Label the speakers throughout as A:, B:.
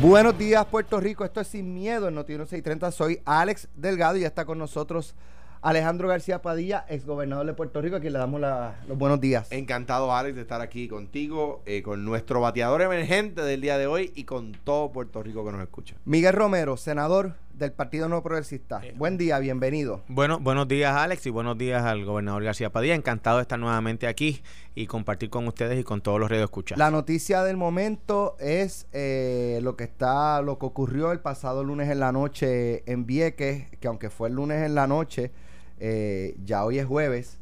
A: Buenos días, Puerto Rico. Esto es Sin Miedo en Noticiero 630. Soy Alex Delgado y ya está con nosotros Alejandro García Padilla, exgobernador de Puerto Rico, a quien le damos los buenos días.
B: Encantado, Alex, de estar aquí contigo, eh, con nuestro bateador emergente del día de hoy y con todo Puerto Rico que nos escucha.
A: Miguel Romero, senador del Partido No Progresista. Buen día, bienvenido.
C: Bueno, buenos días, Alex, y buenos días al gobernador García Padilla. Encantado de estar nuevamente aquí y compartir con ustedes y con todos los escuchas.
A: La noticia del momento es eh, lo que está, lo que ocurrió el pasado lunes en la noche en Vieques, que aunque fue el lunes en la noche, eh, ya hoy es jueves,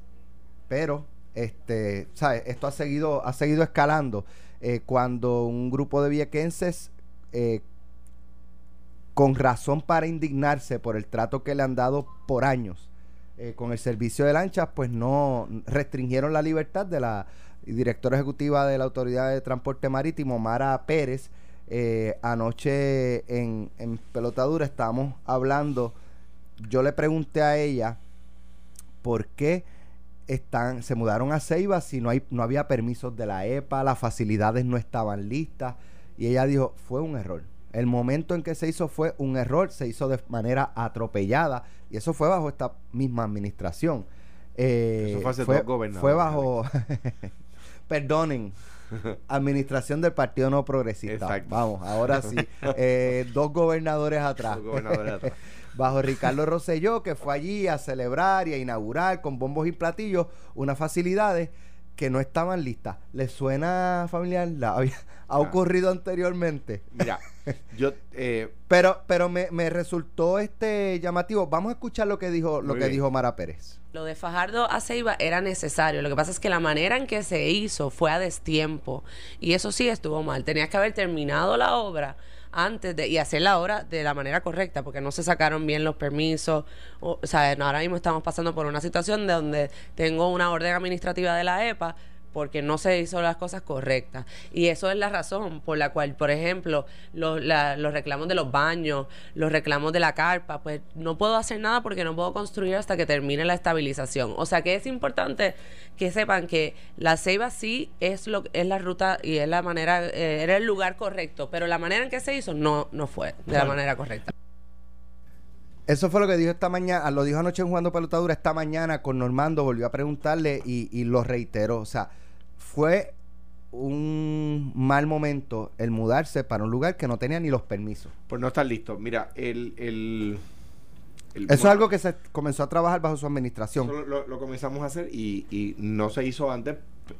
A: pero este, ¿sabes? esto ha seguido, ha seguido escalando. Eh, cuando un grupo de viequenses, eh, con razón para indignarse por el trato que le han dado por años con el servicio de lanchas, pues no restringieron la libertad de la directora ejecutiva de la Autoridad de Transporte Marítimo, Mara Pérez. anoche en, en Pelotadura estábamos hablando, yo le pregunté a ella por qué están, se mudaron a Ceiba si no, hay, no había permisos de la EPA, las facilidades no estaban listas. Y ella dijo, fue un error. El momento en que se hizo fue un error, se hizo de manera atropellada y eso fue bajo esta misma administración.
B: Eh, eso fue,
A: fue bajo, perdonen, administración del Partido No Progresista. Vamos, ahora sí, eh, dos gobernadores atrás. Dos gobernadores atrás bajo Ricardo Rosselló, que fue allí a celebrar y a inaugurar con bombos y platillos unas facilidades que no estaban listas. ¿Les suena familiar? ¿Ha ah. ocurrido anteriormente?
B: Mira, yo...
A: Eh, pero pero me, resultó este llamativo. Vamos a escuchar lo que dijo, lo que dijo Mara Pérez.
D: Lo de Fajardo a Ceiba era necesario. Lo que pasa es que la manera en que se hizo fue a destiempo. Y eso sí estuvo mal. Tenías que haber terminado la obra antes de y hacerla ahora de la manera correcta, porque no se sacaron bien los permisos. O, sea, ahora mismo estamos pasando por una situación donde tengo una orden administrativa de la EPA porque no se hizo las cosas correctas. Y eso es la razón por la cual, por ejemplo, los, los reclamos de los baños, los reclamos de la carpa, pues no puedo hacer nada porque no puedo construir hasta que termine la estabilización. O sea que es importante que sepan que la ceiba sí es, lo, es la ruta y es la manera, eh, era el lugar correcto, pero la manera en que se hizo no, no fue de la manera correcta.
A: Eso fue lo que dijo esta mañana, lo dijo anoche en Jugando Pelotadura, esta mañana con Normando volvió a preguntarle y, y lo reiteró. O sea, fue un mal momento el mudarse para un lugar que no tenía ni los permisos.
B: Pues no está listo. Mira, el... el,
A: Eso es algo que se comenzó a trabajar bajo su administración.
B: Lo, comenzamos a hacer y, y no se hizo antes.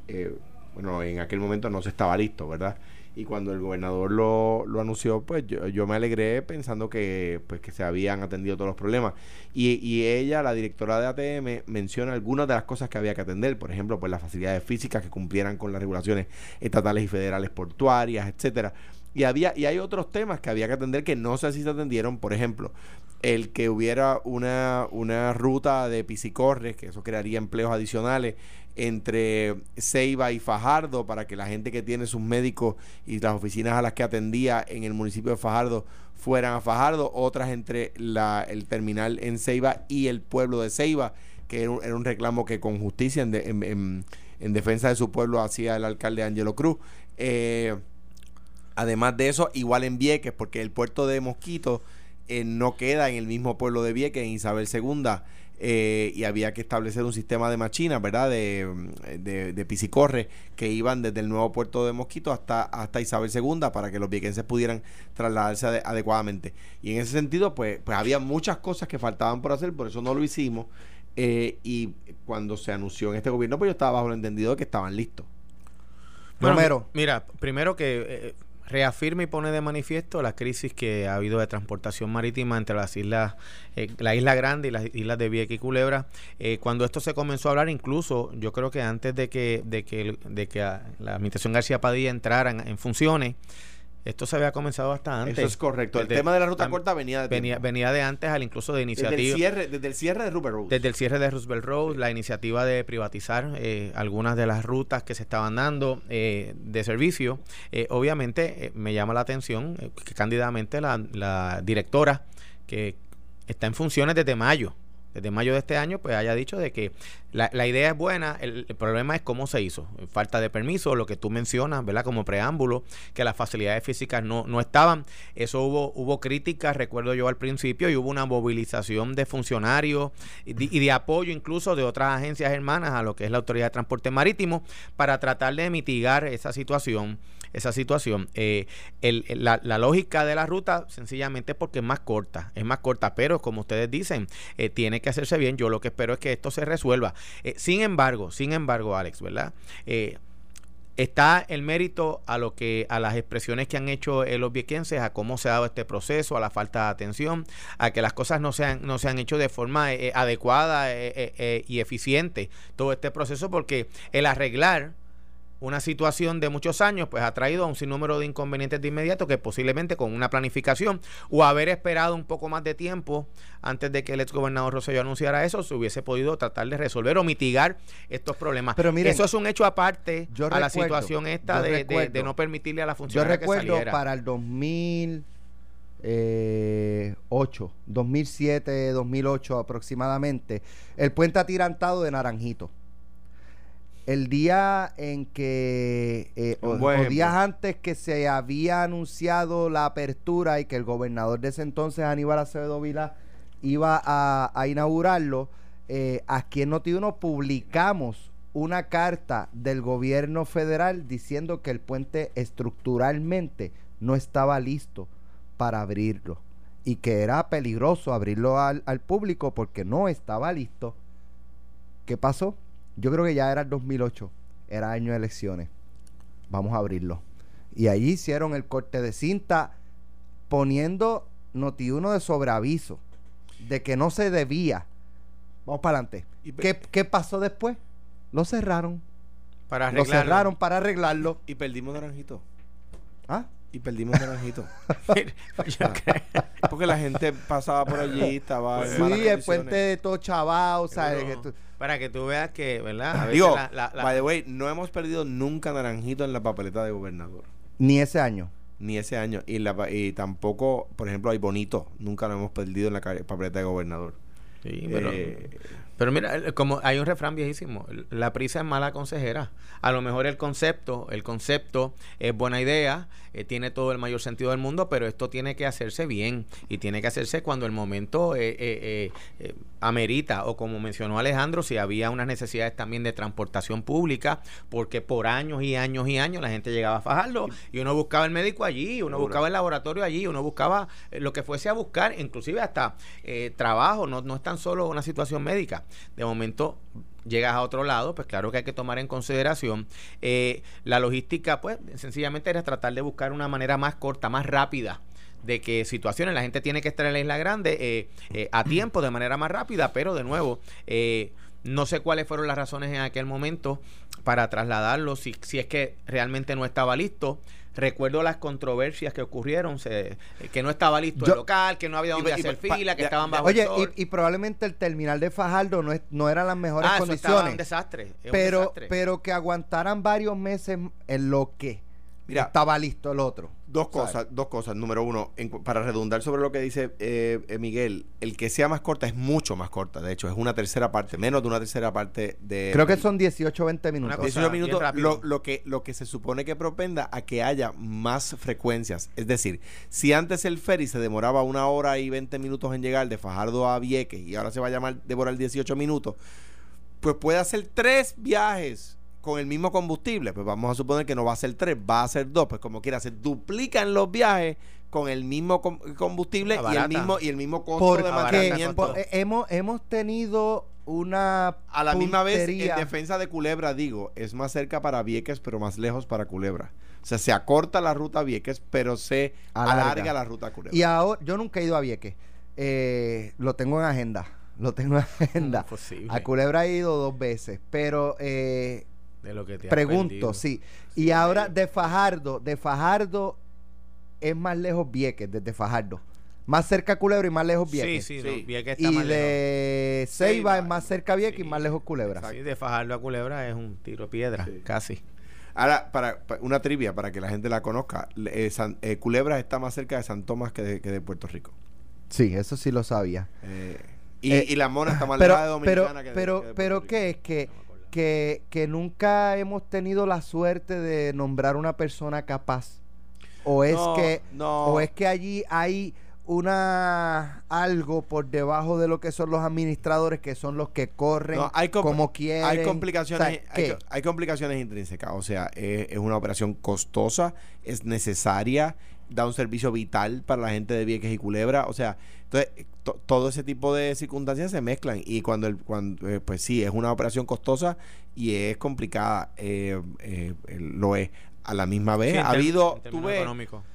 B: Eh, bueno, en aquel momento no se estaba listo, ¿verdad? Y cuando el gobernador lo, lo anunció, pues yo, yo, me alegré pensando que, pues, que se habían atendido todos los problemas. Y, y, ella, la directora de ATM, menciona algunas de las cosas que había que atender, por ejemplo, pues las facilidades físicas que cumplieran con las regulaciones estatales y federales portuarias, etcétera. Y había y hay otros temas que había que atender que no sé si se atendieron, por ejemplo, el que hubiera una, una ruta de piscicorres, que eso crearía empleos adicionales entre Ceiba y Fajardo para que la gente que tiene sus médicos y las oficinas a las que atendía en el municipio de Fajardo fueran a Fajardo, otras entre el terminal en Ceiba y el pueblo de Ceiba, que era un, reclamo que con justicia en, en, defensa de su pueblo hacía el alcalde Angelo Cruz. Eh, además de eso, igual en Vieques, porque el puerto de Mosquito eh, no queda en el mismo pueblo de Vieques, en Isabel II. Eh, y había que establecer un sistema de machinas, ¿verdad? De, de, de piscicorre que iban desde el nuevo puerto de Mosquito hasta, hasta Isabel II para que los viequenses pudieran trasladarse adecuadamente. Y en ese sentido, pues, pues había muchas cosas que faltaban por hacer, por eso no lo hicimos. Eh, y cuando se anunció en este gobierno, pues yo estaba bajo el entendido de que estaban listos.
C: primero, mira, primero que eh, reafirma y pone de manifiesto la crisis que ha habido de transportación marítima entre las islas, eh, la isla Grande y las islas de Vieques y Culebra. Eh, cuando esto se comenzó a hablar, incluso yo creo que antes de que, de que, de que la administración García Padilla entrara en funciones, esto se había comenzado hasta antes.
B: Eso es correcto. El tema de la ruta corta venía
C: de venía, venía, de antes, al incluso de iniciativa. Desde
B: el cierre, desde el cierre de Roosevelt Road.
C: Desde el cierre de Roosevelt Road, la iniciativa de privatizar eh, algunas de las rutas que se estaban dando eh, de servicio. Eh, obviamente me llama la atención que cándidamente la, la directora que está en funciones desde mayo desde mayo de este año, pues haya dicho de que la, la, idea es buena, el, problema es cómo se hizo. Falta de permiso, lo que tú mencionas, ¿verdad? Como preámbulo, que las facilidades físicas no, no estaban. Eso hubo, hubo críticas, recuerdo yo al principio, y hubo una movilización de funcionarios y de, y de apoyo incluso de otras agencias hermanas a lo que es la Autoridad de Transporte Marítimo para tratar de mitigar esa situación esa situación. Eh, la, lógica de la ruta sencillamente porque es más corta, es más corta, pero como ustedes dicen, eh, tiene que hacerse bien. Yo lo que espero es que esto se resuelva. Eh, sin embargo, sin embargo, Alex, ¿verdad? está el mérito a lo que a las expresiones que han hecho los viequenses a cómo se ha dado este proceso a la falta de atención a que las cosas no se han no se han hecho de forma adecuada y eficiente todo este proceso porque el arreglar una situación de muchos años, pues ha traído a un sinnúmero de inconvenientes de inmediato que posiblemente con una planificación o haber esperado un poco más de tiempo antes de que el ex gobernador Rosselló anunciara eso, se hubiese podido tratar de resolver o mitigar estos problemas. Pero eso es un hecho aparte a la situación esta de, no permitirle a la función
A: Yo recuerdo para el 2008, 2007, 2008 aproximadamente, el puente atirantado de Naranjito el día en que, eh, o, días antes que se había anunciado la apertura y que el gobernador de ese entonces, Aníbal Acevedo Vila, iba a, inaugurarlo, eh, aquí en Notiuno publicamos una carta del gobierno federal diciendo que el puente estructuralmente no estaba listo para abrirlo y que era peligroso abrirlo al, al público porque no estaba listo. ¿Qué pasó? Yo creo que ya era el 2008, era año de elecciones. Vamos a abrirlo. Y ahí hicieron el corte de cinta poniendo Noti1 de sobreaviso de que no se debía. Vamos para adelante. ¿Qué, ¿Qué, pasó después? Lo cerraron.
B: Para arreglarlo.
A: Lo cerraron para arreglarlo.
B: Y perdimos Naranjito.
A: ¿Ah?
B: Y perdimos Naranjito. Porque la gente pasaba por allí, estaba.
A: sí, el puente de todo chavao,
C: Para que tú veas que, ¿verdad?
B: Digo, by the way, no hemos perdido nunca Naranjito en la papeleta de gobernador.
A: Ni ese año.
B: Ni ese año. Y, la, y tampoco, por ejemplo, hay Bonito. Nunca lo hemos perdido en la papeleta de gobernador.
C: Sí, pero. Eh, pero mira, como hay un refrán viejísimo, la prisa es mala consejera. A lo mejor el concepto, el concepto es buena idea, eh, tiene todo el mayor sentido del mundo, pero esto tiene que hacerse bien y tiene que hacerse cuando el momento eh, eh, amerita. O como mencionó Alejandro, si había unas necesidades también de transportación pública, porque por años y años y años la gente llegaba a fajarlo y uno buscaba el médico allí, uno buscaba el laboratorio allí, uno buscaba lo que fuese a buscar, inclusive hasta trabajo, no, no es tan solo una situación médica de momento llegas a otro lado, pues claro que hay que tomar en consideración eh, la logística, pues sencillamente era tratar de buscar una manera más corta, más rápida de que situaciones la gente tiene que estar en la isla grande eh, eh, a tiempo, de manera más rápida, pero de nuevo, no sé cuáles fueron las razones en aquel momento para trasladarlo, si, si es que realmente no estaba listo. Recuerdo las controversias que ocurrieron, se, que no estaba listo el local, que no había donde hacer fila, que estaban bajo
A: Oye, Y, probablemente el terminal de Fajardo no, es, no eran las mejores ah, condiciones. Eso
C: un desastre.
A: pero, pero que aguantaran varios meses en lo que Mira, estaba listo el otro.
B: Dos cosas, dos cosas. Número uno, para redundar sobre lo que dice eh, eh, Miguel, el que sea más corta es mucho más corta. De hecho, es una tercera parte, menos de una tercera parte de.
A: Creo que son 18 o 20 minutos.
B: 18 minutos, lo, lo, que, lo que se supone que propenda a que haya más frecuencias. Es decir, si antes el ferry se demoraba una hora y 20 minutos en llegar de Fajardo a Vieques y ahora se va a llamar demorar 18 minutos, pues puede hacer tres viajes con el mismo combustible, pues vamos a suponer que no va a ser tres, va a ser dos, pues como quiera, se duplican los viajes con el mismo combustible y el mismo y el mismo costo de mantenimiento.
A: Eh, hemos hemos tenido una
B: a la misma vez en defensa de Culebra digo, es más cerca para Vieques, pero más lejos para Culebra. O sea, se acorta la ruta Vieques, pero se alarga, la ruta Culebra.
A: Y ahora yo nunca he ido a Vieques. Eh, lo tengo en agenda. Lo tengo en agenda. a Culebra he ido dos veces, pero eh,
C: lo que
A: Pregunto, sí. Y ahora de Fajardo, de Fajardo es más lejos Vieques, desde Fajardo. Más cerca Culebra y más lejos Vieques.
C: Sí, sí, Vieques
A: está y de Ceiba es más cerca Vieques y más lejos Culebra.
C: Sí, de Fajardo a Culebra es un tiro de piedra, casi.
B: Ahora, para, una trivia para que la gente la conozca, eh, eh, Culebra está más cerca de San Tomás que de, que de Puerto Rico.
A: Sí, eso sí lo sabía.
B: Eh, Y,
A: Eh,
B: y la mona está más
A: pero,
B: lejos de Dominicana
A: pero,
B: que de-
A: pero,
B: que de
A: pero ¿qué es? Que,
C: No.
A: Que, que nunca hemos tenido la suerte de nombrar una persona capaz. O es
B: No,
A: que
B: no.
A: o es que allí hay una algo por debajo de lo que son los administradores que son los que corren
B: No, hay
A: como quieren.
B: Hay complicaciones,
A: O sea,
B: hay, complicaciones intrínsecas. O sea, eh, es una operación costosa, es necesaria, da un servicio vital para la gente de Vieques y Culebra. O sea, entonces to- todo ese tipo de circunstancias se mezclan y cuando, el, cuando eh, pues sí, es una operación costosa y es complicada, eh, eh, eh, lo es. A la misma vez,
C: Sí,
B: ha habido, tú ves,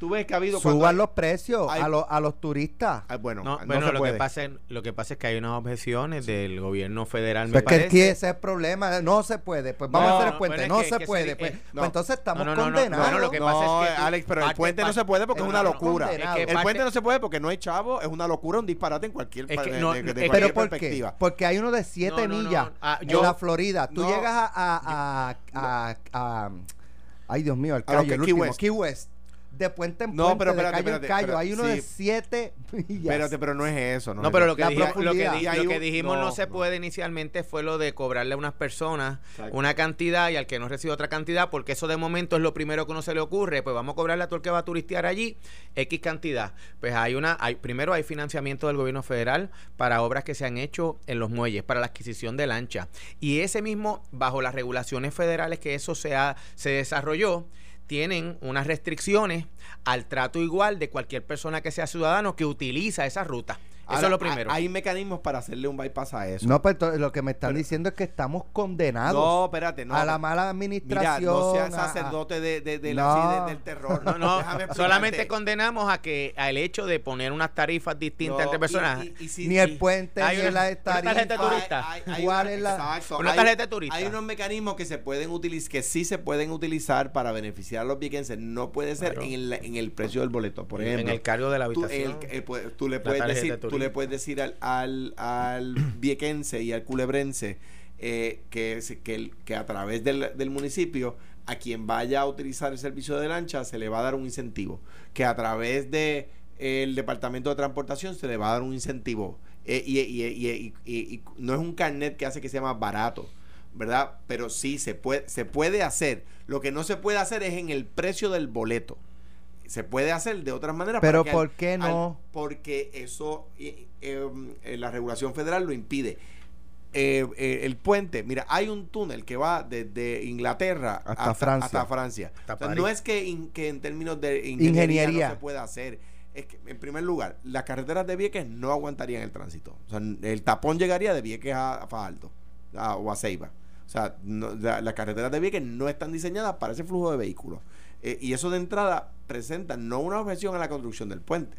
B: tú ves que ha habido
A: Suban los precios
B: hay-
A: a, los, a los turistas.
B: Ah, bueno,
C: No,
B: no,
C: bueno,
B: se
C: lo
B: puede.
C: que, pasa, es- lo que pasa es que hay unas objeciones del gobierno federal.
A: Pues
C: me
A: que
C: parece.
A: aquí ese es el problema. No se puede. Pues vamos
B: No,
A: a hacer el
C: no,
A: puente.
C: es
A: no
C: que-
A: se
C: que
A: puede. pues,
C: eh,
A: pues
C: no.
A: entonces estamos
C: No, no, no, no.
A: condenados.
C: Bueno, lo que pasa
B: no,
C: es que tú-
B: Alex, pero el
C: parte-
B: puente no se puede porque es
C: no,
B: una
C: no, no.
B: locura.
C: Es que
B: el puente no se puede porque no hay chavo, es una locura, un disparate en cualquier,
C: Es que no, es-
A: ¿Pero por qué? Porque hay uno de 7
C: No, no, no.
A: millas
C: Ah,
A: en la Florida. Tú
B: no.
A: llegas a- Ay, Dios mío, el
B: A lo
A: callo,
B: que
A: el
B: Key
A: último.
B: West.
A: Key West. De puente en
B: No,
A: puente,
B: pero
A: de
B: espérate,
A: callo en callo. Hay uno de. 7 millas.
B: Espérate, pero no es eso. No,
C: No,
B: es
C: pero lo que, dije- lo que, di- lo dijimos no,
B: no,
C: se
B: no.
C: puede inicialmente fue lo de cobrarle a unas personas
B: Exacto.
C: una cantidad y al que no recibe otra cantidad, porque eso de momento es lo primero que uno se le ocurre, pues vamos a cobrarle a todo el que va a turistear allí X cantidad. Pues hay una, hay, primero hay financiamiento del gobierno federal para obras que se han hecho en los muelles, para la adquisición de lancha. Y ese mismo, bajo las regulaciones federales que eso se, ha- se desarrolló, tienen unas restricciones al trato igual de cualquier persona que sea ciudadano que utiliza esa ruta. Eso es lo primero.
B: Hay mecanismos para hacerle un bypass a eso.
A: No, pero entonces lo que me están
B: Pero-
A: diciendo es que estamos condenados
B: No, espérate, no.
A: a la mala
B: Mira,
A: administración.
B: no seas
A: a- a-
B: sacerdote de, de, de la-
A: No.
B: de- del terror.
C: No, no, solamente condenamos a que al hecho de poner unas tarifas distintas
B: No,
C: entre personas.
B: y- y si-
A: Ni el puente,
C: hay
A: ni
C: una-
A: la
C: una tarjeta
A: tarifa.
C: turista.
B: Hay- hay
A: ¿Cuál
B: una-
A: es la-
B: exacto,
C: Una
B: hay-
C: tarjeta turista.
B: Hay unos mecanismos que se pueden utilizar, que sí se pueden utilizar para beneficiar a los viequenses. No puede ser
C: Claro.
B: en, el, en el precio del boleto. Por
C: en
B: ejemplo,
C: el cargo de la
B: tú,
C: habitación.
B: el- el- pu- tú le
C: la
B: puedes decir, tú. Le puedes decir al, al, al viequense y al culebrense eh, que, que, que a través del, del municipio a quien vaya a utilizar el servicio de lancha se le va a dar un incentivo. Que a través de el departamento de transportación se le va a dar un incentivo. Eh, y, y- y- y- y- y no es un carnet que hace que sea más barato. ¿Verdad? Pero sí se puede, se puede hacer. Lo que no se puede hacer es en el precio del boleto. Se puede hacer de otras maneras.
A: Pero
B: para que al-
A: ¿por qué
B: al-
A: no?
B: porque eso, eh, eh, la regulación federal lo impide. Eh, eh, el puente, mira, hay un túnel que va desde Inglaterra
A: Hasta Francia.
B: hasta Francia.
C: Hasta
B: O sea,
C: París.
B: no es que, in- que en términos de ingeniería,
A: Ingeniería.
B: no se pueda hacer. Es que, en primer lugar, las carreteras de Vieques no aguantarían el tránsito. O sea, el tapón llegaría de Vieques a, a Fajardo a- o a Ceiba. O sea, no- la- las carreteras de Vieques no están diseñadas para ese flujo de vehículos. Eh, y eso de entrada presenta no una objeción a la construcción del puente.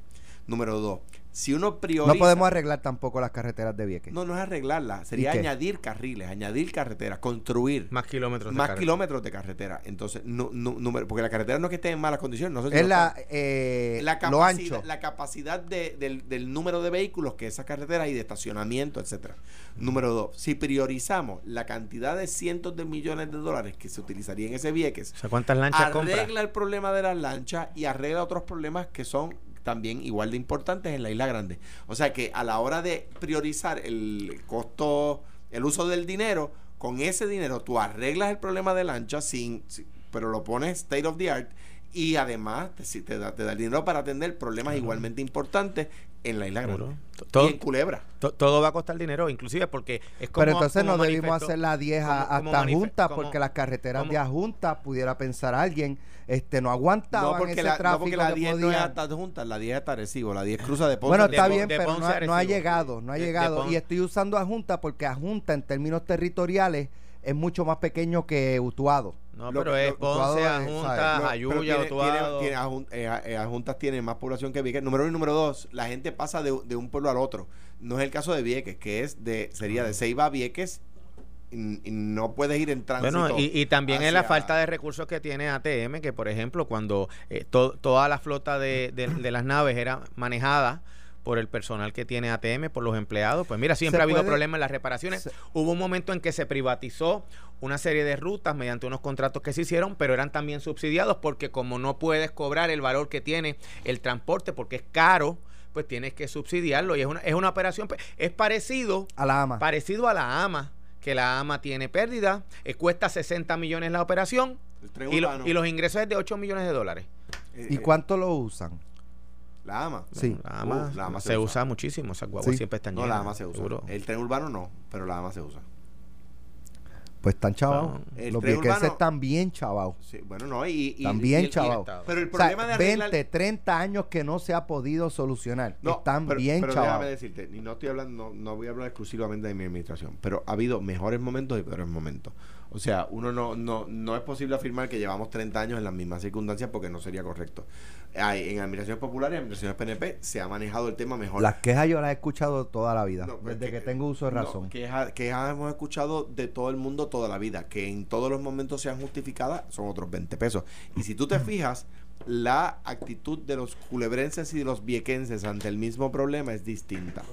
B: Número dos, si uno prioriza...
A: No podemos arreglar tampoco las carreteras de Vieques.
B: No, no es arreglarla, sería añadir carriles, añadir carreteras, construir
C: más kilómetros de
B: más
C: carretera.
B: kilómetros de carretera. Entonces, no, no- número- porque la carretera no es que esté en malas condiciones, no sé si
A: es la, eh,
B: la
A: lo
B: capacidad,
A: ancho.
B: la capacidad de- del, del número de vehículos que esa carretera y de estacionamiento, etcétera. Número dos, si priorizamos la cantidad de cientos de millones de dólares que se utilizaría en ese Vieques,
C: O sea, ¿cuántas lanchas compra?
B: arregla el problema de las lanchas y arregla otros problemas que son también igual de importantes en la isla grande. O sea que a la hora de priorizar el costo, el uso del dinero, con ese dinero tú arreglas el problema de lancha sin, sin- pero lo pones state of the art y además te, te da, te da el dinero para atender problemas igualmente importantes en la isla grande.
C: Todo-
B: y en Culebra.
C: To- Todo va a costar dinero, inclusive porque es como.
A: Pero entonces
C: como
A: no debimos hacer la 10 a-
C: como- como
A: hasta
C: manife-
A: Junta,
C: como-
A: porque las carreteras
C: como-
A: de Ajunta, pudiera pensar alguien, este no aguantaban
B: No porque,
A: ese
B: la, no
A: tráfico
B: porque la
A: que
B: 10 no es
A: podían.
B: hasta Junta, la 10 es hasta Arecibo, la 10 cruza de Ponce.
A: Bueno, está bien,
C: de
A: pero no, ha- no llegado, no ha
C: De- de
A: llegado. Y estoy usando a Junta porque a Junta en términos territoriales es mucho más pequeño que Utuado.
C: No,
B: Lo
C: pero es Ponce,
A: Utuado es,
C: Ajunta,
A: ¿sabes?
B: No, pero
C: Ayuya, Utuado.
B: tiene- eh, eh, Adjuntas tiene más población que Vieques. Número uno y número dos, la gente pasa de, de un pueblo al otro. No es el caso de Vieques, que es de sería de Ceiba a Vieques y, y no puedes ir en tránsito.
C: Bueno, y, y también es la falta de recursos que tiene ATM, que por ejemplo, cuando eh, to- toda la flota de, de- de las naves era manejada por el personal que tiene ATM, por los empleados, pues mira, siempre ha habido
A: puede-
C: problemas en las reparaciones.
A: se-
C: Hubo un momento en que se privatizó una serie de rutas mediante unos contratos que se hicieron, pero eran también subsidiados porque como no puedes cobrar el valor que tiene el transporte, porque es caro, pues tienes que subsidiarlo. Y es una, es una operación, es parecido
A: a la AMA.
C: Parecido a la AMA, que la AMA tiene pérdida, eh, cuesta 60 millones la operación y, y, los ingresos es de 8 millones de dólares.
A: ¿Y cuánto lo usan?
B: La AMA.
A: Sí.
C: La AMA, se, usa. muchísimo. Esas guaguas siempre están
B: No, la AMA se usa. El tren urbano no, pero la AMA se usa.
A: Pues están chavados. Los viequenses están bien chavados.
B: Sí, bueno, no, y,
A: están bien chavados.
B: Pero el problema de
A: arreglar... 20, 30 años que no se ha podido solucionar. No, están bien pero chavados.
B: déjame decirte, y no estoy hablando, no, no voy a hablar exclusivamente de mi administración, pero ha habido mejores momentos y peores momentos. O sea, uno no, no, no es posible afirmar que llevamos 30 años en las mismas circunstancias porque no sería correcto. Hay, en administraciones populares, en administraciones PNP, se ha manejado el tema mejor.
A: Las quejas yo las he escuchado toda la vida, pues desde que, tengo uso de razón.
B: quejas, quejas hemos escuchado de todo el mundo toda la vida, que en todos los momentos sean justificadas, son otros 20 pesos. Y si tú te fijas, la actitud de los culebrenses y de los viequenses ante el mismo problema es distinta.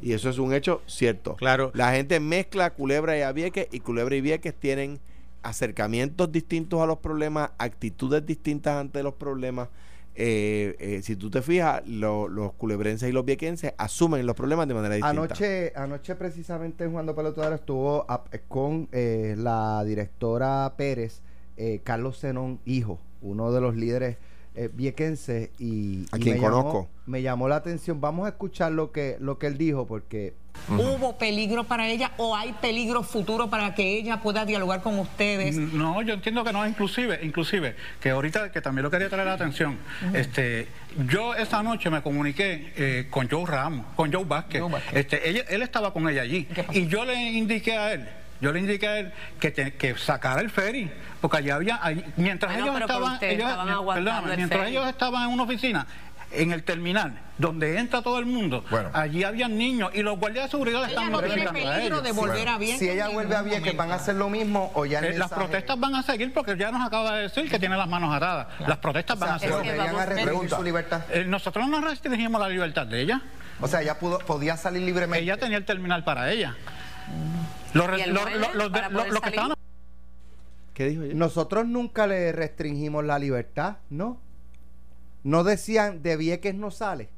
B: Y eso es un hecho cierto.
C: Claro.
B: La gente mezcla Culebra y Avieques y Culebra y Vieques tienen acercamientos distintos a los problemas, actitudes distintas ante los problemas. Eh, eh, si tú te fijas, los culebrenses y los viequenses asumen los problemas de manera distinta.
A: Anoche, anoche precisamente Juan de Pelotador estuvo con eh, la directora Pérez, Carlos Zenón, hijo, uno de los líderes eh, viequense y,
B: a quien
A: me
B: conozco.
A: Llamó, me llamó la atención. Vamos a escuchar lo que, lo que él dijo porque...
E: ¿Hubo peligro para ella o hay peligro futuro para que ella pueda dialogar con ustedes?
F: No, yo entiendo que no, inclusive, inclusive, que ahorita que también lo quería traer la atención, este, yo esa noche me comuniqué eh, con Joe Ramos, con Joe Vázquez, Este, él estaba con ella allí y yo le indiqué a él yo le indiqué a él que, que sacara el ferry, porque allá había, mientras ellos estaban, mientras ellos estaban en una oficina, en el terminal, donde entra todo el mundo, allí había niños y los guardias de seguridad están
E: no tiene peligro de volver a
A: Si ella vuelve a que ¿van a hacer lo mismo o ya
F: eh, Las protestas van a seguir porque ya nos acaba de decir que tiene las manos atadas. Las protestas van a seguir.
A: a su libertad.
F: Eh, nosotros no restringimos la libertad de ella.
A: O sea, ella pudo, podía salir libremente.
F: Ella tenía el terminal para ella. Los, que estaban...
A: ¿Qué dijo Nosotros nunca le restringimos la libertad, ¿no? No decían de Vieques no sale.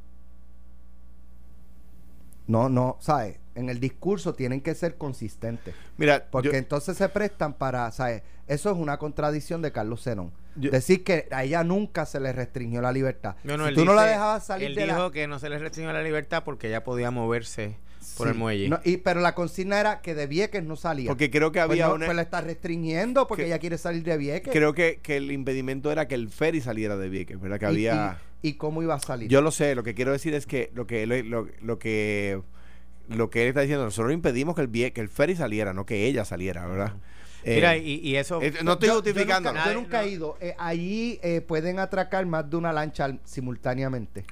A: No, no, ¿sabes? En el discurso tienen que ser consistentes.
B: Mira,
A: porque entonces se prestan para, ¿sabes? Eso es una contradicción de Carlos Zenón. Decir que a ella nunca se le restringió la libertad.
C: si tú no la dejabas salir él dijo que no se le restringió la libertad porque ella podía moverse por el muelle.
A: y, pero la consigna era que de Vieques no salía.
B: Porque creo que había
A: pues una... Pues la está restringiendo porque ella quiere salir de Vieques.
B: Creo que, que, el impedimento era que el ferry saliera de Vieques, ¿verdad? Que había...
A: Y, cómo iba a salir?
B: Yo lo sé, lo que quiero decir es que lo que... Lo, lo, que lo que él está diciendo, nosotros impedimos que el, que el ferry saliera, no que ella saliera, ¿verdad?
C: Mira, eh, y, eso...
B: Eh, no estoy justificando.
A: Yo nunca, he ido. Eh, allí pueden atracar más de una lancha simultáneamente.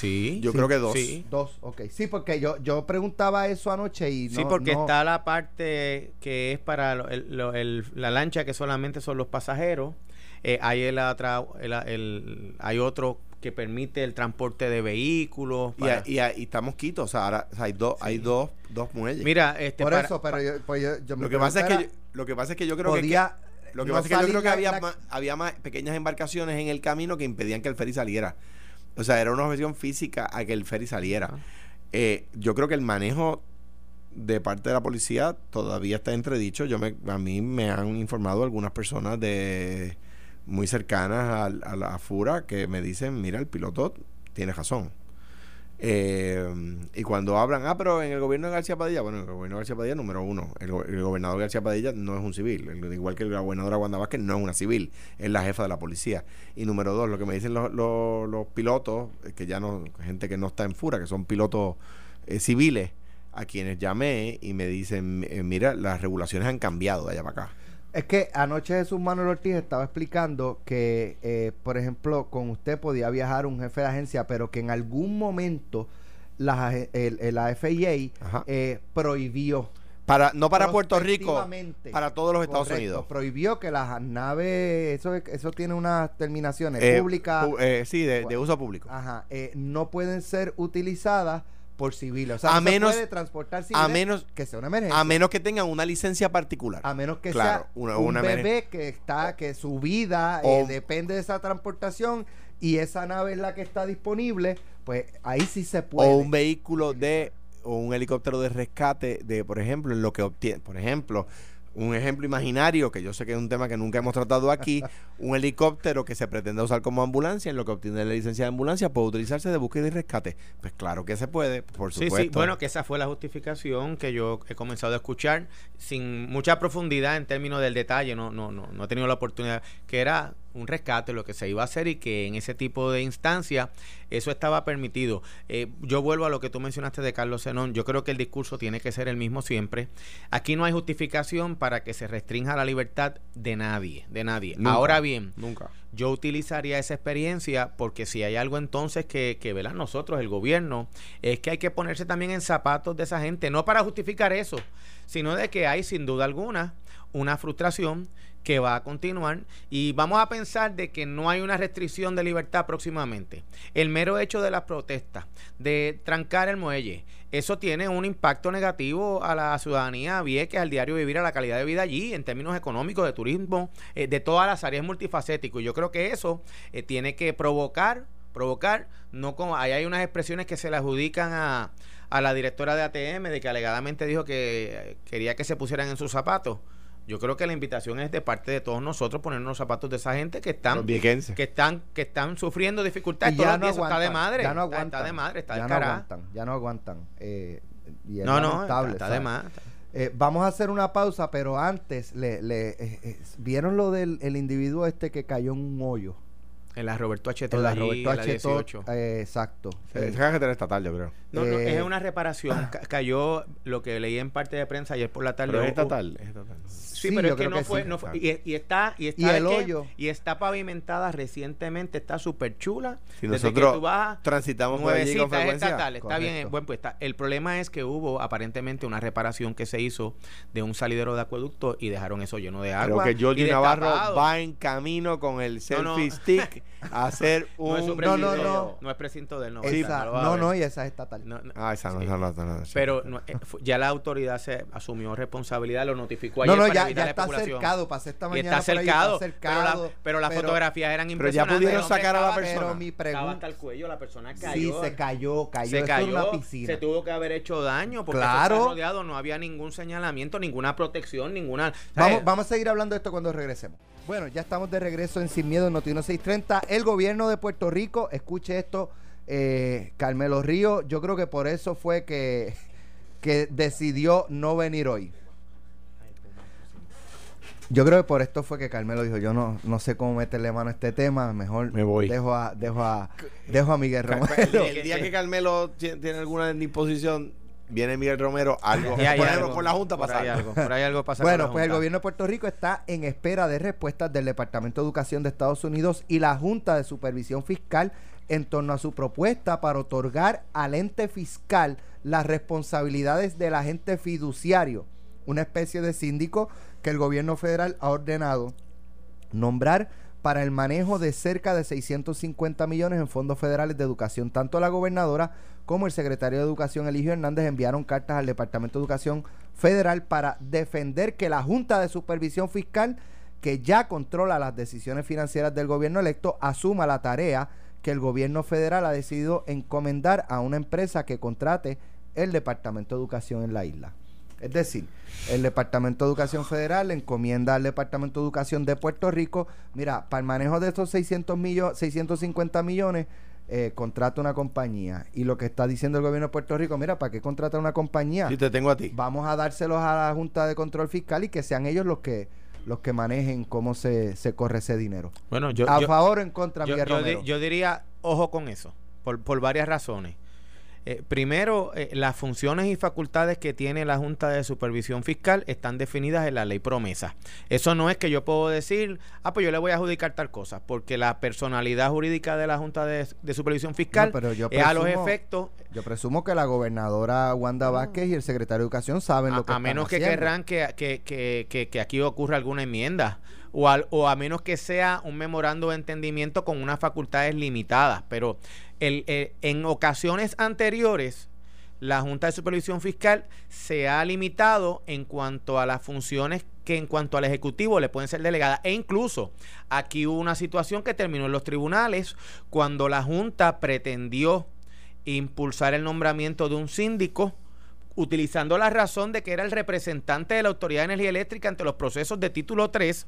C: Sí.
B: Yo creo que dos.
A: Sí. Dos, ok. Sí, porque yo, yo preguntaba eso anoche y
C: no. Sí, porque está la parte que es para la lancha que solamente son los pasajeros. Eh, hay el, el, hay otro que permite el transporte de vehículos.
B: Y, y, estamos quitos, o sea, ahora hay, dos hay dos, dos muelles.
C: Mira, este,
A: por eso, pero yo, pues yo,
B: lo que pasa es que yo, lo que pasa es que yo creo que, lo que pasa es que yo creo que había, había más pequeñas embarcaciones en el camino que impedían que el ferry saliera. O sea, era una objeción física a que el ferry saliera. Eh, yo creo que el manejo de parte de la policía todavía está entredicho. Yo me, a mí me han informado algunas personas de muy cercanas a la FURA que me dicen, mira, el piloto tiene razón. Eh, y cuando hablan, ah, pero en el gobierno de García Padilla, bueno, el gobierno de García Padilla, número uno, el, gobernador García Padilla no es un civil, igual que la gobernadora Wanda Vázquez no es una civil, es la jefa de la policía. Y número dos, lo que me dicen los, los, pilotos, que ya no, gente que no está en fura, que son pilotos eh, civiles, a quienes llamé y me dicen, eh, mira, las regulaciones han cambiado de allá para acá.
A: Es que anoche Jesús Manuel Ortiz estaba explicando que, eh, por ejemplo, con usted podía viajar un jefe de agencia, pero que en algún momento la, el, la FIA eh, prohibió.
B: Para, no para Puerto Rico, para todos los Estados Unidos.
A: Prohibió que las naves, eso, eso tiene unas terminaciones eh, públicas.
B: sí, de, de, uso público.
A: Ajá, no pueden ser utilizadas por civiles. O sea,
B: A
A: no se
B: menos-
A: puede transportar
B: a
A: civiles
B: menos-
A: que sea una emergencia.
B: A menos que tengan una licencia particular.
A: A menos que
B: Claro,
A: sea
B: una-
A: un
B: una emergen-
A: bebé que está, que su vida
B: O-
A: eh, depende de esa transportación y esa nave es la que está disponible, pues ahí sí se puede.
B: o un vehículo de o un helicóptero de rescate de por ejemplo en lo que obtiene por ejemplo un ejemplo imaginario que yo sé que es un tema que nunca hemos tratado aquí un helicóptero que se pretende usar como ambulancia en lo que obtiene la licencia de ambulancia puede utilizarse de búsqueda y rescate. Pues claro que se puede por
C: Sí,
B: supuesto.
C: sí, bueno, que esa fue la justificación que yo he comenzado a escuchar sin mucha profundidad en términos del detalle, no, no, no, no he tenido la oportunidad, que era un rescate lo que se iba a hacer y que en ese tipo de instancia eso estaba permitido. Eh, yo vuelvo a lo que tú mencionaste de Carlos Zenón, yo creo que el discurso tiene que ser el mismo siempre. Aquí no hay justificación para que se restrinja la libertad de nadie, de nadie.
B: Nunca,
C: Ahora bien,
B: nunca
C: yo utilizaría esa experiencia porque si hay algo entonces que, que ¿verdad? nosotros, el gobierno, es que hay que ponerse también en zapatos de esa gente, no para justificar eso, sino de que hay sin duda alguna una frustración que va a continuar y vamos a pensar de que no hay una restricción de libertad próximamente. El mero hecho de las protestas, de trancar el muelle, eso tiene un impacto negativo a la ciudadanía Vieques, al diario vivir, a la calidad de vida allí, en términos económicos, de turismo, eh, de todas las áreas multifacético. Y yo creo que eso eh, tiene que provocar, provocar, no como, ahí hay unas expresiones que se le adjudican a, a la directora de ATM, de que alegadamente dijo que eh, quería que se pusieran en sus zapatos. Yo creo que la invitación es de parte de todos nosotros ponernos los zapatos de esa gente que están que están que están sufriendo dificultades
A: ya
C: los
A: no
C: está de madre
A: ya no
C: está-
A: aguantan,
C: está de madre está
A: ya
C: de
A: no aguantan, ya no aguantan. eh, y es
C: no no está, está de más
A: Eh, vamos a hacer una pausa, pero antes, le, le, eh, eh, ¿vieron lo del el individuo este que cayó en un hoyo?
C: en la Roberto H.
A: En la
C: allí,
A: Roberto H.
C: 18.
A: Todd, eh, exacto.
B: Es carretera estatal yo creo
C: No, no, es una reparación. Ca- cayó lo que leí en parte de prensa ayer por la tarde.
B: pero es estatal, es estatal.
C: Sí,
A: Sí,
C: pero
A: yo
C: es que
A: creo
C: no
A: que
C: fue,
A: sí.
C: no fue-
B: Ah.
C: y, y está y está
A: Y
C: y está pavimentada recientemente, está súper chula.
B: Si
C: Desde
B: nosotros
C: que tú vas
B: transitamos por allí con frecuencia
C: estatal, está bien,
A: Correcto.
C: buen pues está. El problema es que hubo aparentemente una reparación que se hizo de un salidero de acueducto y dejaron eso lleno de
B: Creo
C: agua.
B: que
C: y
B: Jordi Navarro va en camino con el
C: No, no.
B: selfie stick a hacer
C: no es
B: un
A: No,
C: precinto,
A: no, no.
C: no es precinto de él, no.
A: esa- no, no, y esa es estatal.
C: No, no.
B: Ah, esa no,
C: Sí.
B: esa no, no,
C: Pero
B: no.
C: no, eh, ya la autoridad se asumió responsabilidad, lo notificó
A: No,
C: ayer
A: no,
C: para
A: ya,
C: evitar
A: ya
C: la
A: está
C: especulación.
A: cercado, pasé esta
C: Y
A: mañana
C: está
A: por ahí,
C: cercado,
A: está
C: pero, la-
A: cercado,
C: pero las fotografías eran
B: Pero ya
C: impresionantes.
B: pudieron sacar a la
C: estaba-
B: persona.
A: Pero mi
C: Estaba
A: pregunta...
C: hasta el cuello, la persona
A: Sí,
C: cayó.
A: se cayó, cayó.
C: se cayó,
A: una piscina.
C: se tuvo que haber hecho daño porque
A: Claro.
C: está rodeado, no había ningún señalamiento, ninguna protección, ninguna...
A: Vamos,
C: ¿sabes?
A: vamos a seguir hablando de esto cuando regresemos. Bueno, ya estamos de regreso en Sin Miedo en Notino 630. El gobierno de Puerto Rico, escuche esto, eh, Carmelo Río, yo creo que por eso fue que, que decidió no venir hoy. Yo creo que por esto fue que Carmelo dijo, yo no, no sé cómo meterle mano a este tema, mejor
B: Me voy.
A: dejo a, dejo a, dejo a Miguel
B: El,
A: Romero.
B: el día que Carmelo ti- tiene alguna disposición, viene Miguel Romero, algo, por,
C: algo,
B: por la Junta
C: por
B: pasa
C: ahí
B: algo.
C: por ahí algo pasa con
A: Bueno,
C: la
A: pues el gobierno de Puerto Rico está en espera de respuestas del Departamento de Educación de Estados Unidos y la Junta de Supervisión Fiscal en torno a su propuesta para otorgar al ente fiscal las responsabilidades del agente fiduciario, una especie de síndico que el gobierno federal ha ordenado nombrar para el manejo de cerca de 650 millones en fondos federales de educación. Tanto la gobernadora como el secretario de Educación, Eligio Hernández, enviaron cartas al Departamento de Educación Federal para defender que la Junta de Supervisión Fiscal, que ya controla las decisiones financieras del gobierno electo, asuma la tarea que el gobierno federal ha decidido encomendar a una empresa que contrate el Departamento de Educación en la isla. Es decir, el Departamento de Educación Federal le encomienda al Departamento de Educación de Puerto Rico, mira, para el manejo de estos 600 millones, 650 millones, eh, contrata una compañía. Y lo que está diciendo el gobierno de Puerto Rico, mira, ¿para qué contrata una compañía?
B: Sí, te tengo a ti.
A: Vamos a dárselos a la Junta de Control Fiscal y que sean ellos los que los que manejen cómo se, se corre ese dinero.
C: Bueno, yo,
A: ¿A
C: yo-
A: favor o en contra,
C: yo,
A: Miguel
C: yo di- yo diría, ojo con eso, por, por varias razones. Eh, primero, eh, las funciones y facultades que tiene la Junta de Supervisión Fiscal están definidas en la ley promesa. Eso no es que yo puedo decir, ah, pues yo le voy a adjudicar tal cosa, porque la personalidad jurídica de la Junta de, de Supervisión Fiscal
A: No, pero yo
C: es a los efectos,
A: Yo presumo que la gobernadora Wanda Vázquez y el secretario de Educación saben lo que
C: a, a
A: están
C: menos que
A: haciendo.
C: querrán que, que, que, que- que aquí ocurra alguna enmienda. O, al- o a menos que sea un memorando de entendimiento con unas facultades limitadas. Pero eh, en ocasiones anteriores, la Junta de Supervisión Fiscal se ha limitado en cuanto a las funciones que en cuanto al Ejecutivo le pueden ser delegadas. E incluso aquí hubo una situación que terminó en los tribunales cuando la Junta pretendió impulsar el nombramiento de un síndico utilizando la razón de que era el representante de la Autoridad de Energía Eléctrica ante los procesos de título 3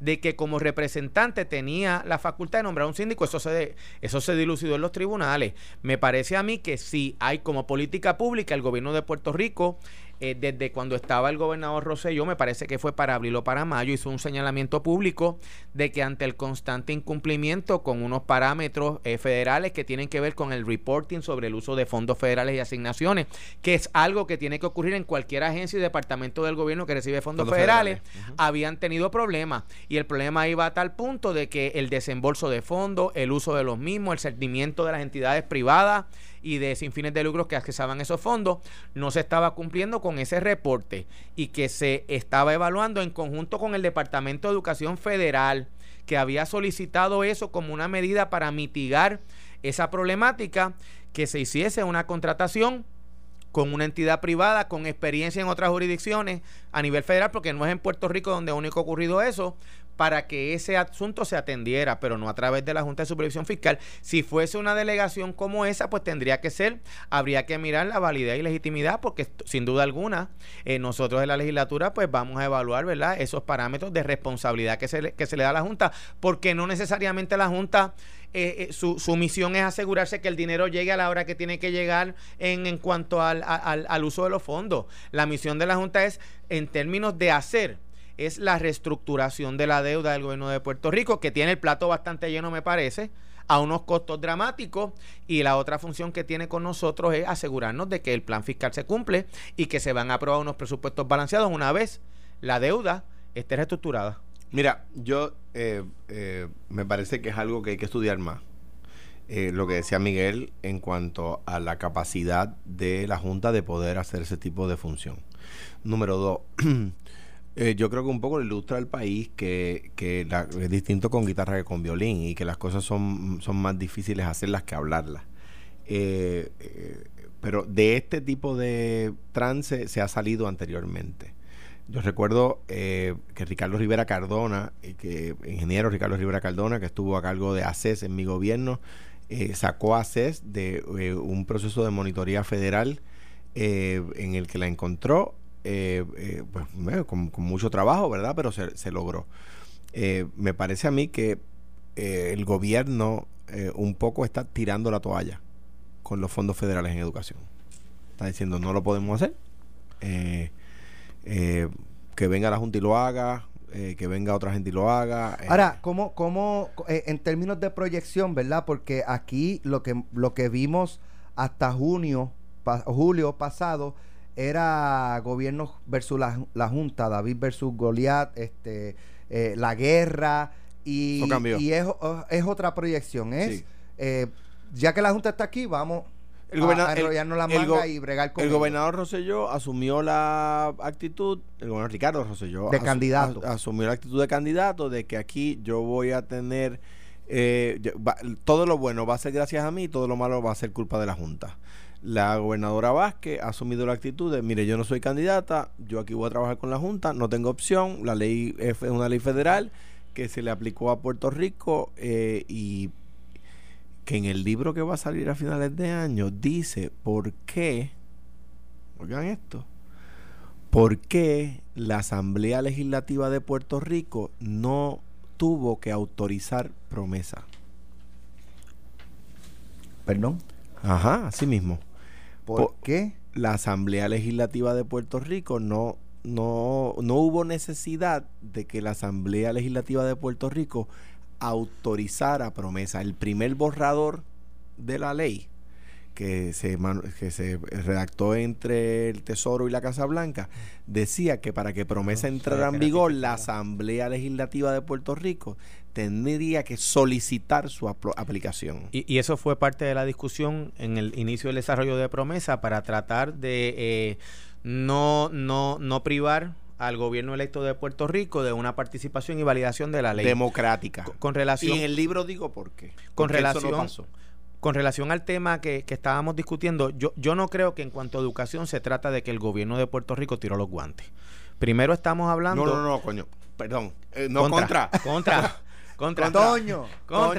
C: de que como representante tenía la facultad de nombrar un síndico, eso se, eso se dilucidó en los tribunales. Me parece a mí que si hay como política pública el gobierno de Puerto Rico eh, desde cuando estaba el gobernador Rosselló, me parece que fue para abril o para mayo, hizo un señalamiento público de que ante el constante incumplimiento con unos parámetros eh, federales que tienen que ver con el reporting sobre el uso de fondos federales y asignaciones, que es algo que tiene que ocurrir en cualquier agencia y departamento del gobierno que recibe fondos, federales, habían tenido problemas. Y el problema iba a tal punto de que el desembolso de fondos, el uso de los mismos, el sentimiento de las entidades privadas, y de sin fines de lucros que accesaban esos fondos, no se estaba cumpliendo con ese reporte y que se estaba evaluando en conjunto con el Departamento de Educación Federal, que había solicitado eso como una medida para mitigar esa problemática, que se hiciese una contratación con una entidad privada con experiencia en otras jurisdicciones a nivel federal, porque no es en Puerto Rico donde único ha ocurrido eso, para que ese asunto se atendiera, pero no a través de la Junta de Supervisión Fiscal. Si fuese una delegación como esa, pues tendría que ser, habría que mirar la validez y legitimidad, porque sin duda alguna, eh, nosotros en la legislatura, pues vamos a evaluar, ¿verdad?, esos parámetros de responsabilidad que se le, que se le da a la Junta, porque no necesariamente la Junta eh, eh, su, su, misión es asegurarse que el dinero llegue a la hora que tiene que llegar en, en cuanto al, al, al, uso de los fondos. La misión de la Junta es, en términos de hacer es la reestructuración de la deuda del gobierno de Puerto Rico, que tiene el plato bastante lleno, me parece, a unos costos dramáticos. Y la otra función que tiene con nosotros es asegurarnos de que el plan fiscal se cumple y que se van a aprobar unos presupuestos balanceados una vez la deuda esté reestructurada.
B: Mira, yo eh, eh, me parece que es algo que hay que estudiar más. Eh, lo que decía Miguel en cuanto a la capacidad de la Junta de poder hacer ese tipo de función. Número dos, Eh, yo creo que un poco ilustra al país que, es distinto con guitarra que con violín y que las cosas son, son más difíciles hacerlas que hablarlas. Eh, eh, pero de este tipo de trance se ha salido anteriormente. Yo recuerdo que Ricardo Rivera Cardona, que ingeniero Ricardo Rivera Cardona, que estuvo a cargo de ACES en mi gobierno, sacó ACES de un proceso de monitoría federal en el que la encontró eh, eh, pues, con, mucho trabajo, ¿verdad? Pero se, logró. Eh, me parece a mí que el gobierno un poco está tirando la toalla con los fondos federales en educación. Está diciendo, no lo podemos hacer. que venga la Junta y lo haga, que venga otra gente y lo haga.
A: Ahora, ¿cómo, cómo en términos de proyección, verdad? Porque aquí lo que, lo que vimos hasta junio, julio pasado, era gobierno versus la, Junta, David versus Goliat, este, eh, la guerra, y, y es, es, otra proyección. Es, eh, ya que la Junta está aquí, vamos
B: el a, enrollarnos la manga y bregar con El gobernador Rosselló asumió la actitud, el gobernador Ricardo Rosselló
A: de candidato.
B: asumió la actitud de candidato de que aquí yo voy a tener eh, todo lo bueno va a ser gracias a mí, todo lo malo va a ser culpa de la Junta la gobernadora Vázquez ha asumido la actitud de, mire, yo no soy candidata, yo aquí voy a trabajar con la Junta, no tengo opción, la ley es una ley federal que se le aplicó a Puerto Rico eh, y que en el libro que va a salir a finales de año dice por qué, oigan esto, por qué la Asamblea Legislativa de Puerto Rico no tuvo que autorizar promesa.
A: Perdón.
B: Ajá, así mismo.
A: ¿Por, qué?
B: La Asamblea Legislativa de Puerto Rico no, no, no hubo necesidad de que la Asamblea Legislativa de Puerto Rico autorizara promesa. El primer borrador de la ley que se, que se redactó entre el Tesoro y la Casa Blanca decía que para que promesa entrara en vigor la Asamblea Legislativa de Puerto Rico tendría que solicitar su aplicación.
C: Y, eso fue parte de la discusión en el inicio del desarrollo de promesa para tratar de eh, no, no, no privar al gobierno electo de Puerto Rico de una participación y validación de la ley
B: democrática.
C: Con, relación
B: y en el libro digo por qué.
C: Con relación con relación al tema que, estábamos discutiendo, yo, yo no creo que en cuanto a educación se trata de que el gobierno de Puerto Rico tiró los guantes. Primero estamos hablando...
B: No, no, no, coño. Perdón. Eh, no contra.
C: Contra. contra.
A: Toño.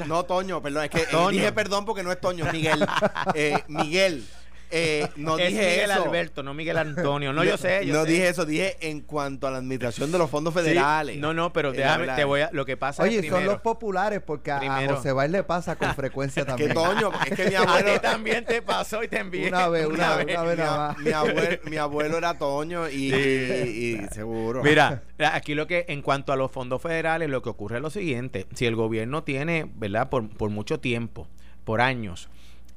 B: No, Toño, perdón. Es que eh, dije perdón porque no es Toño, Miguel. Eh, Miguel. Eh, no
C: es
B: dije
C: Miguel Alberto, no Miguel Antonio. No, yo sé.
B: no dije eso, dije en cuanto a la administración de los fondos federales.
C: no, no, pero déjame, te voy a. Lo que pasa
A: Oye,
C: es
A: son los populares porque a, José Bail le pasa con frecuencia también.
B: que Toño, es que mi abuelo.
C: A también te pasó y te envié.
A: Una vez, una, vez, una vez nada
B: más. Mi, abuelo, mi abuelo era Toño y, y, seguro.
C: Mira, aquí lo que, en cuanto a los fondos federales, lo que ocurre es lo siguiente: si el gobierno tiene, ¿verdad?, por, por mucho tiempo, por años,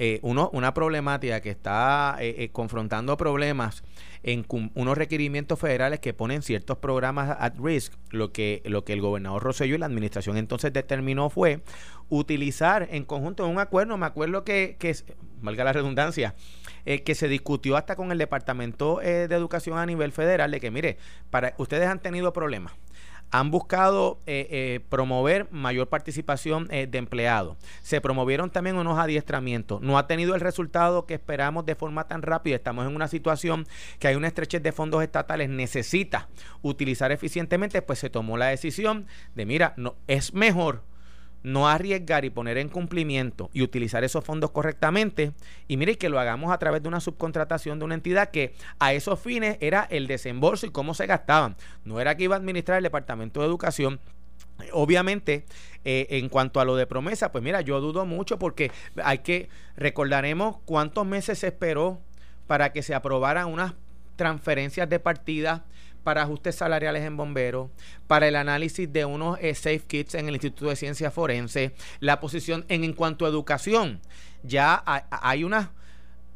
C: eh, uno, una problemática que está eh, eh, confrontando problemas en unos requerimientos federales que ponen ciertos programas at risk, lo que, lo que el gobernador Rosselló y la administración entonces determinó fue utilizar en conjunto un acuerdo, me acuerdo que, que valga la redundancia, que se discutió hasta con el Departamento de Educación a nivel federal, de que mire, para ustedes han tenido problemas han buscado eh, eh, promover mayor participación eh, de empleados. Se promovieron también unos adiestramientos. No ha tenido el resultado que esperamos de forma tan rápida. Estamos en una situación que hay una estrechez de fondos estatales. Necesita utilizar eficientemente. Pues se tomó la decisión de, mira, no, es mejor no arriesgar y poner en cumplimiento y utilizar esos fondos correctamente. Y mire que lo hagamos a través de una subcontratación de una entidad que a esos fines era el desembolso y cómo se gastaban. No era que iba a administrar el Departamento de Educación. Obviamente, eh, en cuanto a lo de promesa, pues mira, yo dudo mucho porque hay que, recordaremos cuántos meses se esperó para que se aprobaran unas transferencias de partida para ajustes salariales en bomberos, para el análisis de unos eh, safe kits en el Instituto de Ciencia Forense, la posición en, en cuanto a educación. Ya hay, una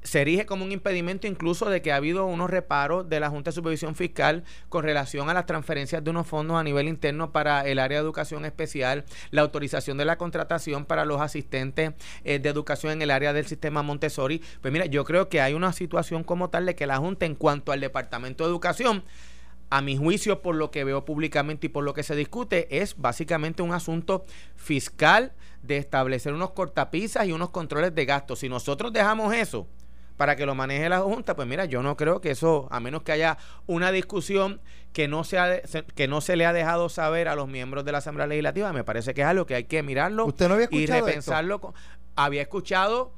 C: se erige como un impedimento incluso de que ha habido unos reparos de la Junta de Supervisión Fiscal con relación a las transferencias de unos fondos a nivel interno para el área de educación especial, la autorización de la contratación para los asistentes eh, de educación en el área del sistema Montessori. Pues mira, yo creo que hay una situación como tal de que la Junta en cuanto al Departamento de Educación a mi juicio, por lo que veo públicamente y por lo que se discute, es básicamente un asunto fiscal de establecer unos cortapisas y unos controles de gastos. Si nosotros dejamos eso para que lo maneje la Junta, pues mira, yo no creo que eso, a menos que haya una discusión que no, se que no se le ha dejado saber a los miembros de la Asamblea Legislativa, me parece que es algo que hay que mirarlo y repensarlo. Había escuchado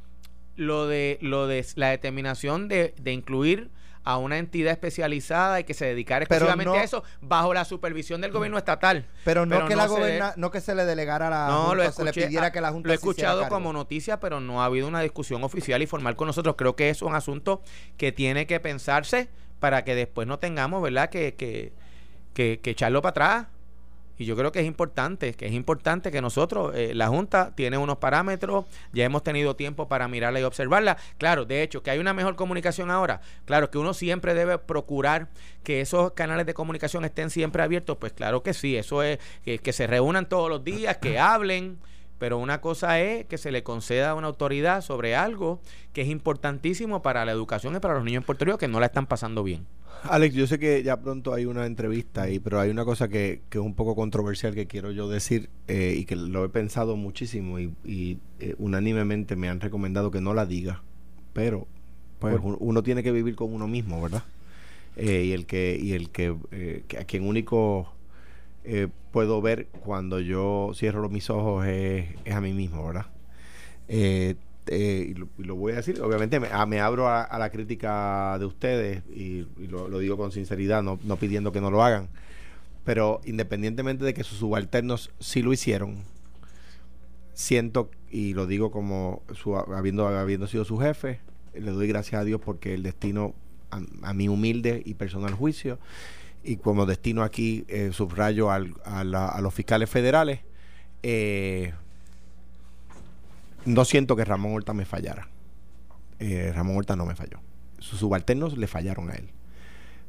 C: lo de, lo de la determinación de, de incluir a una entidad especializada y que se dedicara exclusivamente a eso bajo la supervisión del gobierno estatal.
A: Pero no que la se no que se le delegara a la
C: no,
A: Junta,
C: lo se le pidiera que la Junta Lo he escuchado como noticia, pero no ha habido una discusión oficial y formal con nosotros. Creo que es un asunto que tiene que pensarse para que después no tengamos, ¿verdad?, que, que, que, que echarlo para atrás y yo creo que es importante, que es importante que nosotros, eh, la Junta tiene unos parámetros, ya hemos tenido tiempo para mirarla y observarla. Claro, de hecho, que hay una mejor comunicación ahora. Claro, que uno siempre debe procurar que esos canales de comunicación estén siempre abiertos. Pues claro que sí, eso es que, que se reúnan todos los días, que hablen. Pero una cosa es que se le conceda una autoridad sobre algo que es importantísimo para la educación y para los niños en Puerto Rico que no la están pasando bien.
B: Alex, yo sé que ya pronto hay una entrevista ahí, pero hay una cosa que, que es un poco controversial que quiero yo decir eh, y que lo he pensado muchísimo y, eh, unánimemente me han recomendado que no la diga, pero pues uno tiene que vivir con uno mismo, ¿verdad? Eh, y el que y el que, a quien único puedo ver cuando yo cierro mis ojos es, es a mí mismo, ¿verdad? Eh, y, lo, voy a decir, obviamente me, ah, abro a, la crítica de ustedes y, lo, digo con sinceridad, no, pidiendo que no lo hagan, pero independientemente de que sus subalternos sí lo hicieron, siento, y lo digo como habiendo, habiendo sido su jefe, le doy gracias a Dios porque el destino, a, mi humilde y personal juicio, y como destino aquí eh, subrayo a, a los fiscales federales, eh, no siento que Ramón Horta me fallara. Eh, Ramón Horta no me falló. Sus subalternos le fallaron a él.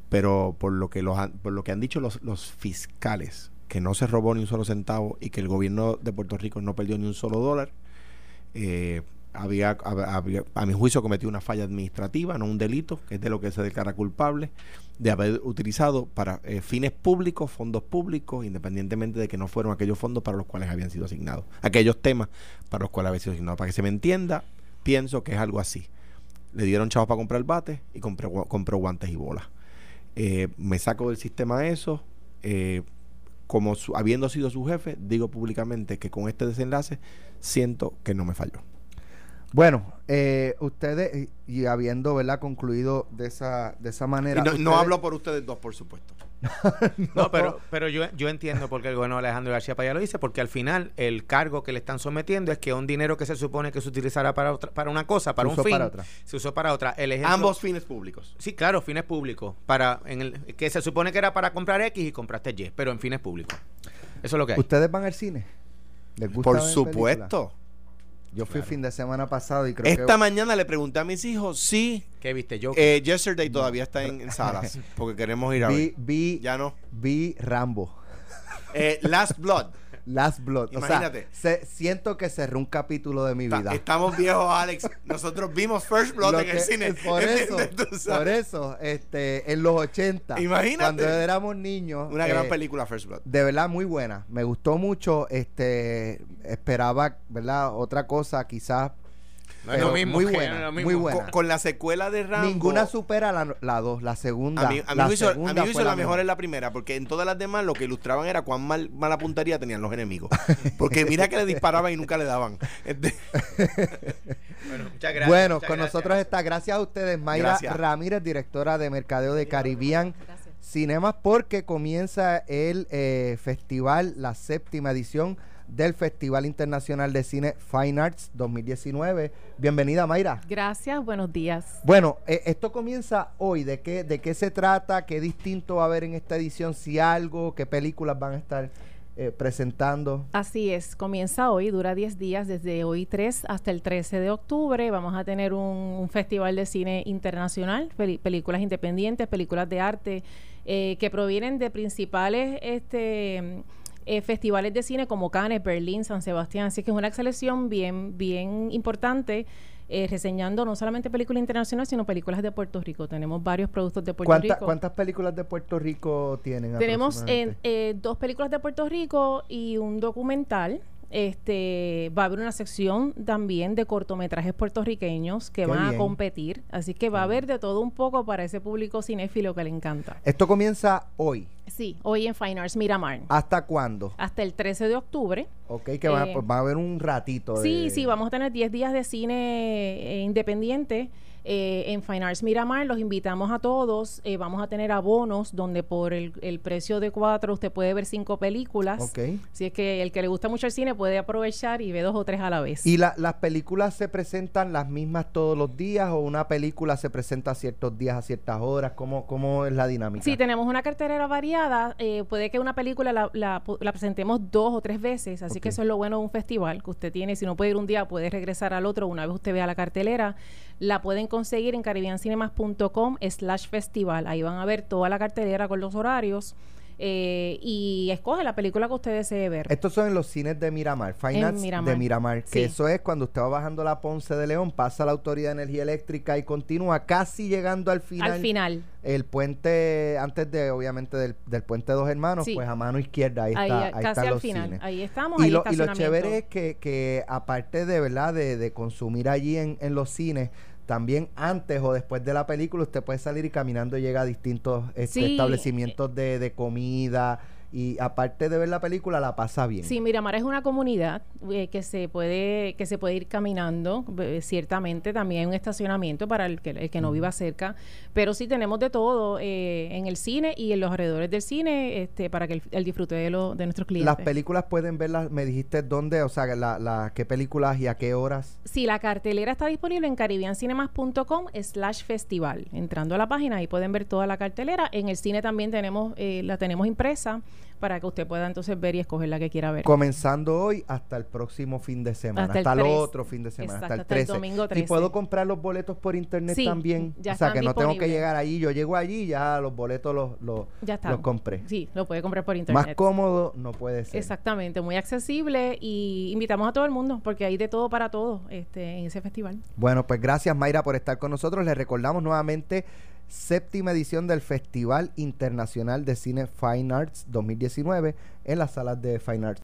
B: Pero por lo que, los por lo que han dicho los, los fiscales, que no se robó ni un solo centavo y que el gobierno de Puerto Rico no perdió ni un solo dólar, eh, había, a mi juicio cometió una falla administrativa, no un delito, que es de lo que se declara culpable, de haber utilizado para eh, fines públicos, fondos públicos, independientemente de que no fueron aquellos fondos para los cuales habían sido asignados, aquellos temas para los cuales habían sido asignados. Para que se me entienda, pienso que es algo así. Le dieron chavos para comprar bate y compró, compró guantes y bolas. Eh, me saco del sistema eso. Eh, como habiendo sido su jefe, digo públicamente que con este desenlace siento que no me falló.
A: Bueno, eh, ustedes, y habiendo ¿verdad? concluido de esa, de esa manera.
B: no, hablo por ustedes dos, por supuesto.
C: no, pero, pero yo, yo entiendo por qué el gobernador Alejandro García Paya lo dice, porque al final el cargo que le están sometiendo es que un dinero que se supone que se utilizará para otra, para una cosa, para un fin, se usó para otra. El
B: Ambos fines públicos.
C: Sí, claro, fines públicos. Para, en el, que se supone que era para comprar X y compraste Y, pero en fines públicos. Eso es lo que hay.
A: ¿Ustedes van al cine?
B: por supuesto.
A: Yo fui fin de semana pasado y creo
B: Esta que... Esta mañana le pregunté a mis hijos si...
C: ¿Qué viste yo?
B: Eh, yesterday todavía está en, salas porque queremos ir a
A: vi, ver. Vi,
B: ya no.
A: Vi Rambo.
B: Eh, Last Blood.
A: Last Blood. Imagínate. siento que cerré un capítulo de mi vida.
B: Estamos viejos, Alex. Nosotros vimos First Blood en el cine.
A: Por eso, por eso, este, en los 80.
B: Imagínate.
A: Cuando éramos niños.
B: Una gran eh, película, First Blood.
A: De verdad, muy buena. Me gustó mucho. Este, esperaba, ¿verdad? Otra cosa, quizás muy buena, muy buena.
B: Con, la secuela de Rambo.
A: Ninguna supera la 2, la, segunda.
B: A mí, me hizo, la, mejor en la primera, porque en todas las demás lo que ilustraban era cuán mal, mala puntería tenían los enemigos. Porque mira que le disparaban y nunca le daban.
A: Este bueno, muchas gracias. Bueno, con nosotros está, gracias a ustedes, Mayra Ramírez, directora de Mercadeo de Caribbean. Cinemas porque comienza el eh, festival, la séptima edición del Festival Internacional de Cine Fine Arts 2019. Bienvenida, Mayra.
G: Gracias, buenos días.
A: Bueno, eh, esto comienza hoy. ¿De qué, ¿De qué se trata? ¿Qué distinto va a haber en esta edición? Si algo, ¿qué películas van a estar eh, presentando?
G: Así es, comienza hoy, dura 10 días, desde hoy 3 hasta el 13 de octubre. Vamos a tener un, festival de cine internacional, películas independientes, películas de arte. Eh, que provienen de principales este, eh, festivales de cine como Cannes, Berlín, San Sebastián. Así que es una selección bien, bien importante. Eh, reseñando no solamente películas internacionales, sino películas de Puerto Rico. Tenemos varios productos de Puerto Rico.
A: ¿Cuántas películas de Puerto Rico tienen?
G: Tenemos eh, dos películas de Puerto Rico y un documental este va a haber una sección también de cortometrajes puertorriqueños que van a competir, así que va a haber de todo un poco para ese público cinéfilo que le encanta.
A: Esto comienza hoy.
G: Sí, hoy en Fine Arts Miramar.
A: ¿Hasta cuándo?
G: Hasta el 13 de octubre.
A: Ok, que va, eh, va, a haber un ratito.
G: Sí, sí, vamos a tener 10 días de cine eh, independiente eh, en Fine Arts Miramar los invitamos a todos. Eh, vamos a tener abonos donde por el, precio de cuatro usted puede ver cinco películas.
A: Ok.
G: Si es que el que le gusta mucho el cine puede aprovechar y ve dos o tres a la vez.
A: ¿Y las películas se presentan las mismas todos los días o una película se presenta a ciertos días, a ciertas horas? ¿Cómo, cómo es la dinámica?
G: Sí, tenemos una cartelera variada. Eh, puede que una película la, la, presentemos dos o tres veces. Así que eso es lo bueno de un festival que usted tiene. Si no puede ir un día, puede regresar al otro una vez usted vea la cartelera. La pueden conseguir en caribbeancinemas.com slash festival. Ahí van a ver toda la cartelera con los horarios. Eh, y escoge la película que usted desee ver.
A: Estos son en los cines de Miramar, Finance de Miramar, que eso es cuando usted va bajando la Ponce de León, pasa la Autoridad de Energía Eléctrica y continúa casi llegando al final.
G: Al final.
A: El puente, antes de, obviamente, del, puente de Dos Hermanos, pues a mano izquierda, ahí, está, ahí casi están al final.
G: Ahí estamos.
A: Y, ahí lo, y lo chévere es que, que aparte de, ¿verdad? De, de consumir allí en, en los cines, también antes o después de la película usted puede salir y caminando llega a distintos este, establecimientos de, de comida, y aparte de ver la película la pasa bien.
G: Sí, Miramar es una comunidad eh, que se puede que se puede ir caminando, eh, ciertamente también hay un estacionamiento para el que, el que no viva cerca, pero sí tenemos de todo eh, en el cine y en los alrededores del cine este para que el, disfrute de, lo, de nuestros clientes.
A: Las películas pueden verlas, me dijiste dónde, o sea, la, la, qué películas y a qué horas.
G: Sí, la cartelera está disponible en caribbeancinemas.com slash festival. Entrando a la página ahí pueden ver toda la cartelera. En el cine también tenemos la tenemos impresa para que usted pueda entonces ver y escoger la que quiera ver.
A: Comenzando hoy hasta el próximo fin de semana, hasta, el, otro fin de semana, hasta el 13. domingo 13. Y puedo comprar los boletos por internet también. o sea, que no tengo que llegar allí, yo llego allí y ya los boletos los, los, los compré.
G: Sí, lo puede comprar por internet.
A: Más cómodo no puede ser.
G: Exactamente, muy accesible y invitamos a todo el mundo porque hay de todo para todo este, en ese festival.
A: Bueno, pues gracias Mayra por estar con nosotros. Les recordamos nuevamente séptima edición del Festival Internacional de Cine Fine Arts 2019 en las salas de Fine Arts